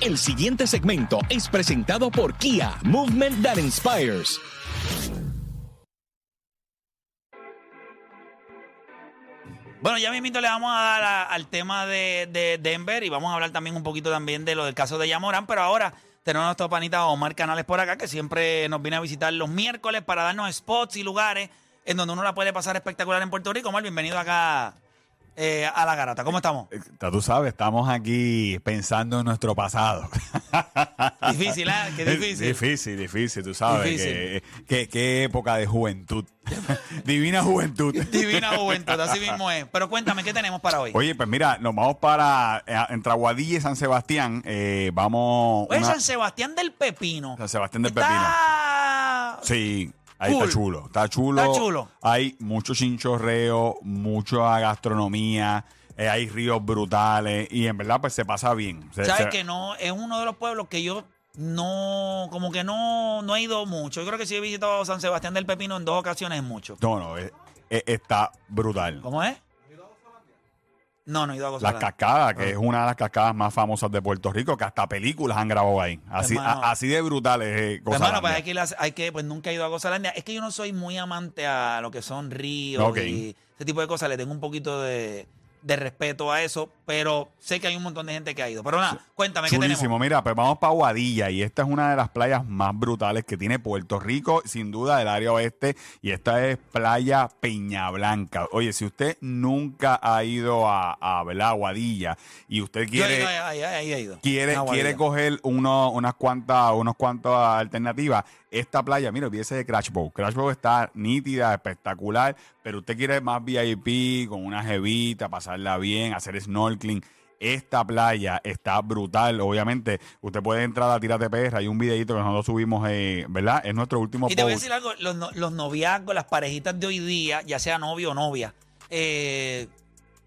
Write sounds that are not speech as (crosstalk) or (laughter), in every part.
El siguiente segmento es presentado por Kia, Movement That Inspires. Bueno, ya mismito le vamos a dar al tema de, de Denver y vamos a hablar también un poquito también de lo del caso de Yamorán, pero ahora tenemos a nuestro panita Omar Canales por acá, que siempre nos viene a visitar los miércoles para darnos spots y lugares en donde uno la puede pasar espectacular en Puerto Rico. Omar, bienvenido acá eh, a La Garata. ¿Cómo estamos? Ya tú sabes, estamos aquí pensando en nuestro pasado. Difícil, ¿eh? Qué difícil. Difícil, difícil, tú sabes. Difícil. que- que- qué época de juventud. (laughs) Divina juventud. (laughs) Divina juventud, así mismo es. Pero cuéntame, ¿qué tenemos para hoy? Oye, pues mira, nos vamos para eh, entre Aguadilla y San Sebastián. eh, vamos. Oye, una- San Sebastián del Pepino. San Sebastián del Está- Sí, ahí Cool. está chulo. Está chulo. Está chulo. Hay mucho chinchorreo, mucha gastronomía. eh, hay ríos brutales y en verdad pues se pasa bien. Se- ¿Sabes se- que no? Es uno de los pueblos que yo no, como que no, no he ido mucho. Yo creo que sí he visitado San Sebastián del Pepino en dos ocasiones es mucho. No, no, es- es- está brutal. ¿Cómo es? No, no he ido a Las cascadas, que es una de las cascadas más famosas de Puerto Rico, que hasta películas han grabado ahí. Así, Hermano. a- así de brutales eh, Pues, hermano, pues hay que, ir a- hay que, pues nunca he ido a Gozalandia. Es que yo no soy muy amante a lo que son ríos Ok. y ese tipo de cosas. Le tengo un poquito de, de respeto a eso, pero sé que hay un montón de gente que ha ido. Pero nada, cuéntame, ¿qué Chulísimo. tenemos? Mira, pues vamos para Aguadilla y esta es una de las playas más brutales que tiene Puerto Rico, sin duda del área oeste, y esta es Playa Peña Blanca. Oye, si usted nunca ha ido a, a ¿verdad? Aguadilla y usted Yo quiere... ido, ahí, ahí, ahí he ido. quiere, quiere Guadilla. coger uno, unas cuantas unos cuantas alternativas, esta playa, mira, olvídese de Crash Bow. Crash Bow está nítida, espectacular, pero usted quiere más VIP, con una jevita, pasarla bien, hacer snorkeling. Esta playa está brutal. Obviamente, usted puede entrar a Tírate PR. Hay un videito que nosotros subimos, eh, ¿verdad? Es nuestro último Y te voy a post. decir algo, los, no- los noviazgos, las parejitas de hoy día, ya sea novio o novia, eh,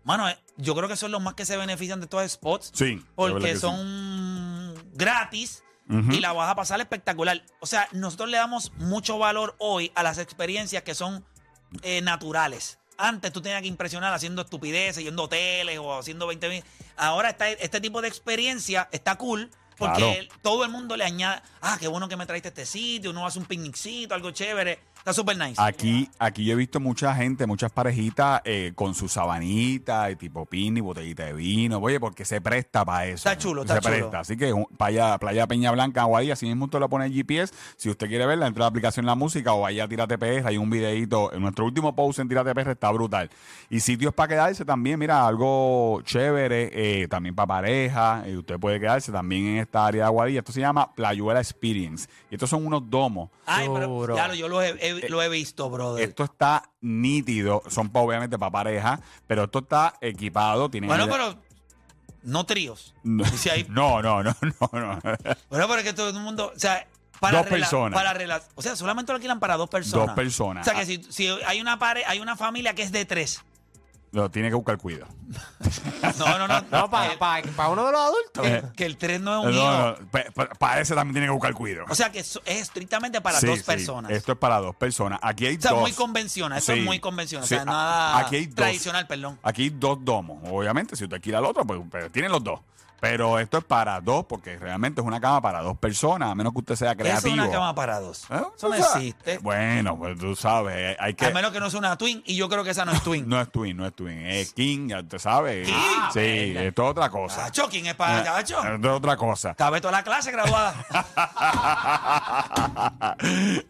mano, eh, yo creo que son los más que se benefician de estos spots. Sí, de verdad Porque sí. son gratis Ujú. y la vas a pasar espectacular. O sea, nosotros le damos mucho valor hoy a las experiencias que son eh, naturales. Antes tú tenías que impresionar haciendo estupideces, yendo hoteles o haciendo 20 mil. Ahora está, este tipo de experiencia está cool porque Claro. todo el mundo le añade, ah, qué bueno que me traiste este sitio, uno hace un picnicito, algo chévere. Está súper nice. Aquí, aquí yo he visto mucha gente, muchas parejitas eh, con su sabanita y tipo pin y botellita de vino. Oye, porque se presta para eso. Está chulo, está Se chulo. presta. Así que un- playa, playa Peña Blanca, Aguadilla, así mismo usted lo pone en GPS. Si usted quiere verla, entra a la aplicación La Música o vaya a Tírate PR. Hay un videito. En nuestro último post en Tírate PR está brutal. Y sitios para quedarse también, mira, algo chévere, eh, también para pareja. Y usted puede quedarse también en esta área de Aguadilla. Esto se llama Playuela Experience. Y estos son unos domos. Ay, pero yo lo he, he- lo he visto, brother. Esto está nítido, son pa- obviamente para pareja, pero esto está equipado, tiene bueno, pero no tríos. no, Y si hay- no, no, no, no, no. (laughs) Bueno, pero es que todo el mundo, o sea, para Dos personas. Para o sea, solamente lo alquilan para dos personas. Dos personas. O sea, que si, si hay una pare, hay una familia que es de tres. Lo tiene que buscar cuidado. (laughs) No, no, no. No, para que, uno de los adultos. que- que el tres no es No, un hijo. no, para ese también tiene que buscar cuidado. O sea, que es, es estrictamente para Sí, dos sí, personas. Esto es para dos personas. Aquí hay o sea, dos. muy convencional. Eso Sí. es muy convencional. O sea, nada aquí hay dos. tradicional, perdón. Aquí hay dos domos. Obviamente, si usted quiere el otro, pues, pues tienen los dos. Pero esto es para dos, porque realmente es una cama para dos personas, a menos que usted sea creativo. es una cama para dos. ¿Eh? Eso no sabes. existe. Bueno, pues tú sabes, hay que... A menos que no sea una twin. Y yo creo que esa no es (laughs) twin. No es twin, no es twin. Es King, ya usted sabe. King. Sí, esto es otra cosa. Cacho, ¿quién es para cacho? Esto es otra cosa. Cabe toda la clase graduada. (laughs)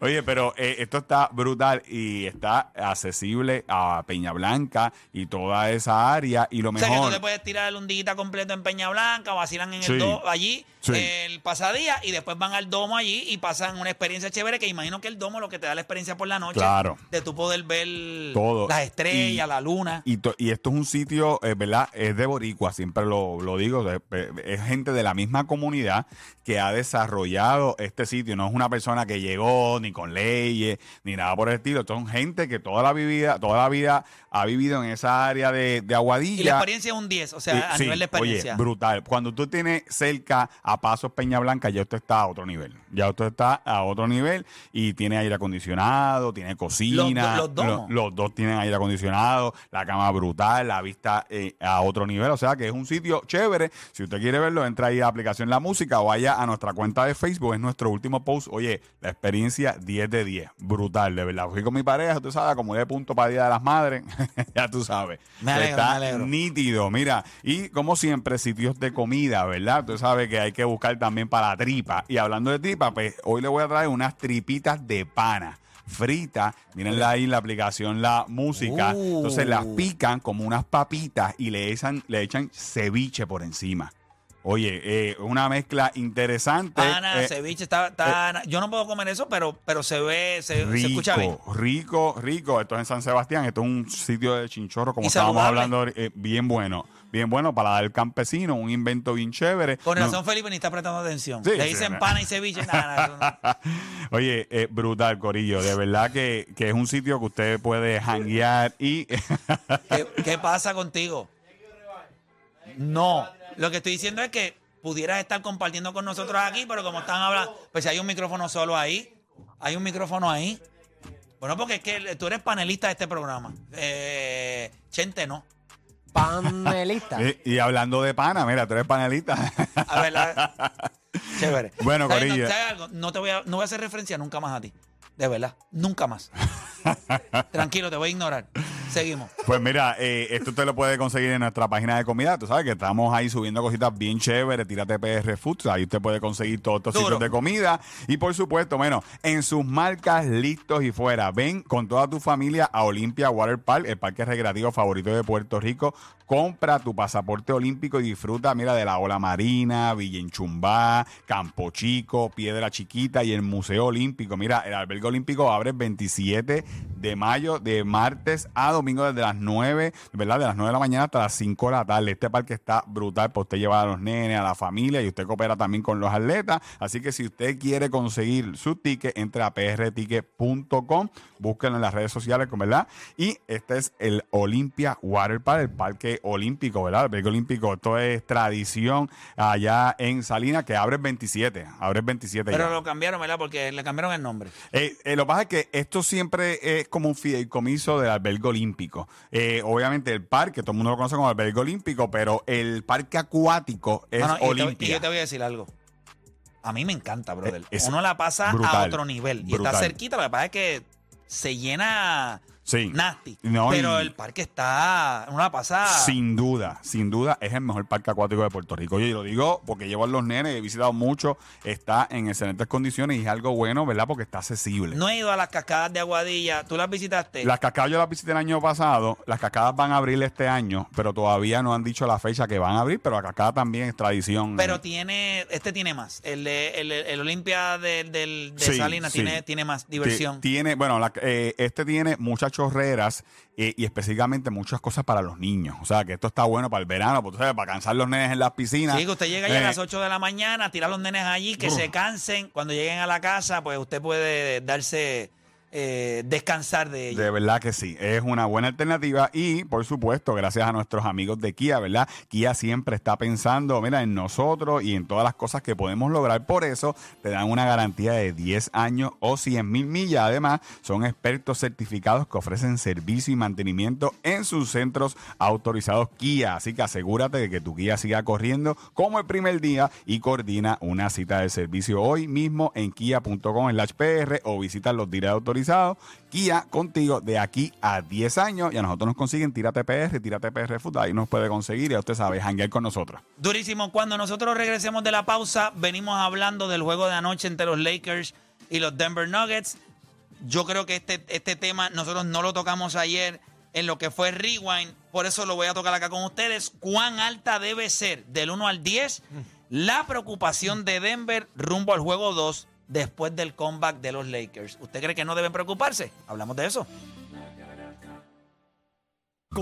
Oye, pero eh, esto está brutal y está accesible a Peña Blanca y toda esa área. Y lo O sea que mejor. tú te puedes tirar un día completo en Peña Blanca, vacilan en Sí. el domo allí, Sí. el pasadía, y después van al domo allí y pasan una experiencia chévere que imagino que el domo lo que te da la experiencia por la noche. Claro. De tú poder ver Todo. las estrellas, Y- la luna. Y, to- y esto es un sitio, eh, ¿verdad? Es de Boricua, siempre lo, lo digo, es, es gente de la misma comunidad que ha desarrollado este sitio. No es una persona que llegó ni con leyes ni nada por el estilo. Son gente que toda la vida, toda la vida ha vivido en esa área de, de Aguadilla. Y la experiencia es un 10, o sea, Eh, a sí, nivel de experiencia. Oye, brutal. Cuando tú tienes cerca a Pasos Peña Blanca, ya usted está a otro nivel. Ya usted está a otro nivel y tiene aire acondicionado, tiene cocina. Los do- los dos. Los dos tienen aire acondicionado, la cama brutal, la vista eh, a otro nivel. O sea que es un sitio chévere. Si usted quiere verlo, entra ahí a la aplicación La Música o vaya a nuestra cuenta de Facebook. Es nuestro último post. Oye, la experiencia 10 de 10. Brutal, de verdad. Fui con mi pareja, tú sabes, como de punto para Día de las Madres. (laughs) ya tú sabes. Me alegro, Está me nítido, mira. Y como siempre, sitios de comida, ¿verdad? Tú sabes que hay que buscar también para la tripa. Y hablando de tripa, pues hoy le voy a traer unas tripitas de pana. Fritas, mírenla ahí en la aplicación La Música. Uh. Entonces las pican como unas papitas y le echan, le echan ceviche por encima. Oye, eh, una mezcla interesante. Pana, eh, ceviche, está, está- yo no puedo comer eso, pero, pero se ve, se, se escucha bien. Rico, rico, rico. Esto es en San Sebastián. Esto es un sitio de chinchorro, como estábamos saludable. hablando, eh, bien bueno. Bien bueno para dar el campesino, un invento bien chévere. Con No- razón, Felipe ni está prestando atención. Sí, Le dicen pana y ceviche, nada. (laughs) Oye, eh, brutal, Corillo. De verdad que, que es un sitio que usted puede janguear y. (laughs) ¿Qué, qué pasa contigo? No, lo que estoy diciendo es que pudieras estar compartiendo con nosotros aquí, pero como están hablando, pues si hay un micrófono solo ahí, hay un micrófono ahí. Bueno, porque es que tú eres panelista de este programa. Eh, Chente no. Panelista. Y hablando de pana, mira, tú eres panelista. A ver, la- (laughs) chévere. Bueno, ¿Sabes? Corillo. No, ¿sabes algo? No te voy a, no voy a hacer referencia nunca más a ti. De verdad, nunca más. (laughs) Tranquilo, te voy a ignorar. Seguimos. Pues mira, eh, esto usted lo puede conseguir en nuestra página de comida. Tú sabes que estamos ahí subiendo cositas bien chéveres. Tírate PR Foods. Ahí usted puede conseguir todos estos Duro. sitios de comida. Y por supuesto, bueno, en sus marcas listos y fuera. Ven con toda tu familia a Olympia Water Park, el parque recreativo favorito de Puerto Rico. Compra tu pasaporte olímpico y disfruta, mira, de la ola marina, Villa Enchumbá, Campo Chico, Piedra Chiquita y el Museo Olímpico. Mira, el albergue olímpico abre el 27 de mayo, de martes a domingo, desde las 9, ¿verdad? De las 9 de la mañana hasta las 5 de la tarde. Este parque está brutal para usted llevar a los nenes, a la familia y usted coopera también con los atletas. Así que si usted quiere conseguir su ticket, entre a prticket.com, búsquenlo en las redes sociales, ¿verdad? Y este es el Olympia Water Park, el parque olímpico, ¿verdad? El parque olímpico, esto es tradición allá en Salinas, que abre el 27, abre el 27 ya. Pero lo cambiaron, ¿verdad? Porque le cambiaron el nombre. Eh, eh, lo que pasa es que esto siempre es como un fideicomiso del albergue olímpico. Eh, obviamente el parque, todo el mundo lo conoce como albergue olímpico, pero el parque acuático es No, no, y, te, y yo te voy a decir algo. A mí me encanta, brother. Eh, es Uno la pasa a otro nivel. Y brutal. está cerquita. Lo que pasa es que se llena Sí. nasty. No, pero y- el parque está. Uno la pasa. Sin duda, sin duda, es el mejor parque acuático de Puerto Rico. Yo lo digo porque llevo a los nenes, he visitado mucho, está en excelentes condiciones y es algo bueno, ¿verdad? Porque está accesible. No he ido a las cascadas de Aguadilla. ¿Tú las visitaste? Las cascadas yo las visité el año pasado, las cascadas van a abrir este año, pero todavía no han dicho la fecha que van a abrir, pero la cascada también es tradición. Pero tiene. Este tiene más. El, de- el, el Olimpia del- del- de Sí, Salinas sí. tiene, tiene más diversión. Ti- Tiene, bueno, la- eh, este tiene muchas chorreras eh, y específicamente muchas cosas para los niños. O sea, que esto está bueno para el verano, porque, sabes, para cansar los nenes en las piscinas. Sí, que usted llega ya a Eh, las 8 de la mañana, tira a los nenes allí, que se cansen. Cuando lleguen a la casa, pues usted puede darse, eh, descansar de ellos. De verdad que sí, es una buena alternativa y por supuesto, gracias a nuestros amigos de Kia, ¿verdad? Kia siempre está pensando, mira, en nosotros y en todas las cosas que podemos lograr. Por eso te dan una garantía de 10 años o 100 mil millas. Además, son expertos certificados que ofrecen servicio y mantenimiento en sus centros autorizados Kia. Así que asegúrate de que tu Kia siga corriendo como el primer día y coordina una cita de servicio hoy mismo en kia.com en PR o visita los dealers autorizados. Kia contigo de aquí a 10 años y a nosotros nos consiguen Tírate PR, Tírate PR Food, ahí nos puede conseguir y a usted sabe, janguear con nosotros. Durísimo. Cuando nosotros regresemos de la pausa, venimos hablando del juego de anoche entre los Lakers y los Denver Nuggets. Yo creo que este, este tema nosotros no lo tocamos ayer en lo que fue Rewind, por eso lo voy a tocar acá con ustedes. ¿Cuán alta debe ser del 1 al 10 la preocupación de Denver rumbo al juego 2 después del comeback de los Lakers? ¿Usted cree que no deben preocuparse? Hablamos de eso.